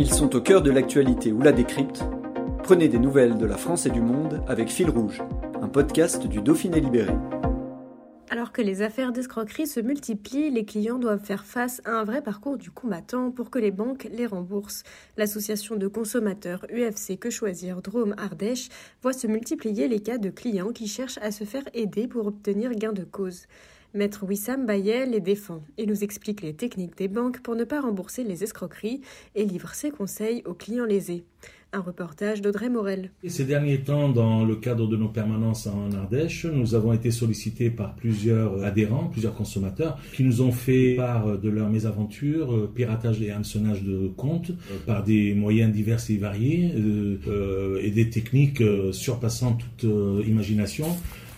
Ils sont au cœur de l'actualité ou la décrypte. Prenez des nouvelles de la France et du monde avec Fil Rouge, un podcast du Dauphiné Libéré. Alors que les affaires d'escroquerie se multiplient, les clients doivent faire face à un vrai parcours du combattant pour que les banques les remboursent. L'association de consommateurs UFC Que Choisir Drôme Ardèche voit se multiplier les cas de clients qui cherchent à se faire aider pour obtenir gain de cause. Maître Wissam Bayel les défend et nous explique les techniques des banques pour ne pas rembourser les escroqueries et livre ses conseils aux clients lésés. Un reportage d'Audrey Morel. Ces derniers temps, dans le cadre de nos permanences en Ardèche, nous avons été sollicités par plusieurs adhérents, plusieurs consommateurs, qui nous ont fait part de leurs mésaventures, euh, piratage et hameçonnage de comptes, euh, par des moyens divers et variés, euh, et des techniques surpassant toute imagination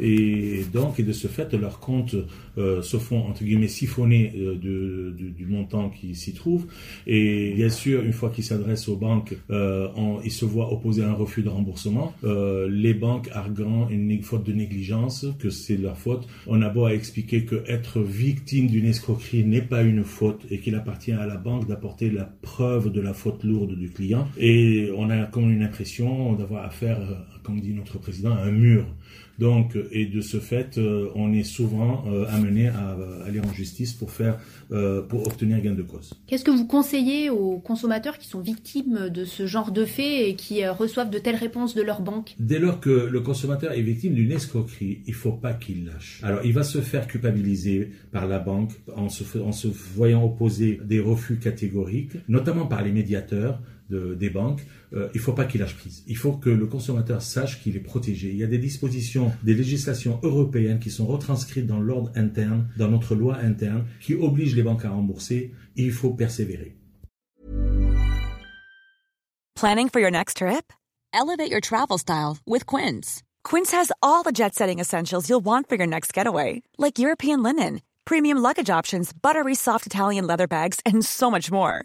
et donc et de ce fait leurs comptes euh, se font entre guillemets siphonner euh, de, du montant qui s'y trouve. Et bien sûr une fois qu'ils s'adressent aux banques euh, ils se voient opposer un refus de remboursement. Euh, les banques arguant une faute de négligence que c'est leur faute. On a beau à expliquer que être victime d'une escroquerie n'est pas une faute et qu'il appartient à la banque d'apporter la preuve de la faute lourde du client. Et on a comme une impression d'avoir affaire comme dit notre président un mur donc, et de ce fait, euh, on est souvent euh, amené à, aller en justice pour faire, euh, pour obtenir gain de cause. Qu'est-ce que vous conseillez aux consommateurs qui sont victimes de ce genre de faits et qui reçoivent de telles réponses de leur banque? Dès lors que le consommateur est victime d'une escroquerie, il faut pas qu'il lâche. Alors, il va se faire culpabiliser par la banque en se, en se voyant opposer des refus catégoriques, notamment par les médiateurs de, des banques, euh, il ne faut pas qu'il lâche prise. Il faut que le consommateur sache qu'il est protégé. Il y a des dispositions, des législations européennes qui sont retranscrites dans l'ordre interne, dans notre loi interne, qui obligent les banques à rembourser. Il faut persévérer. Planning for your next trip? Elevate your travel style with Quince. Quince has all the jet-setting essentials you'll want for your next getaway, like European linen, premium luggage options, buttery soft Italian leather bags, and so much more.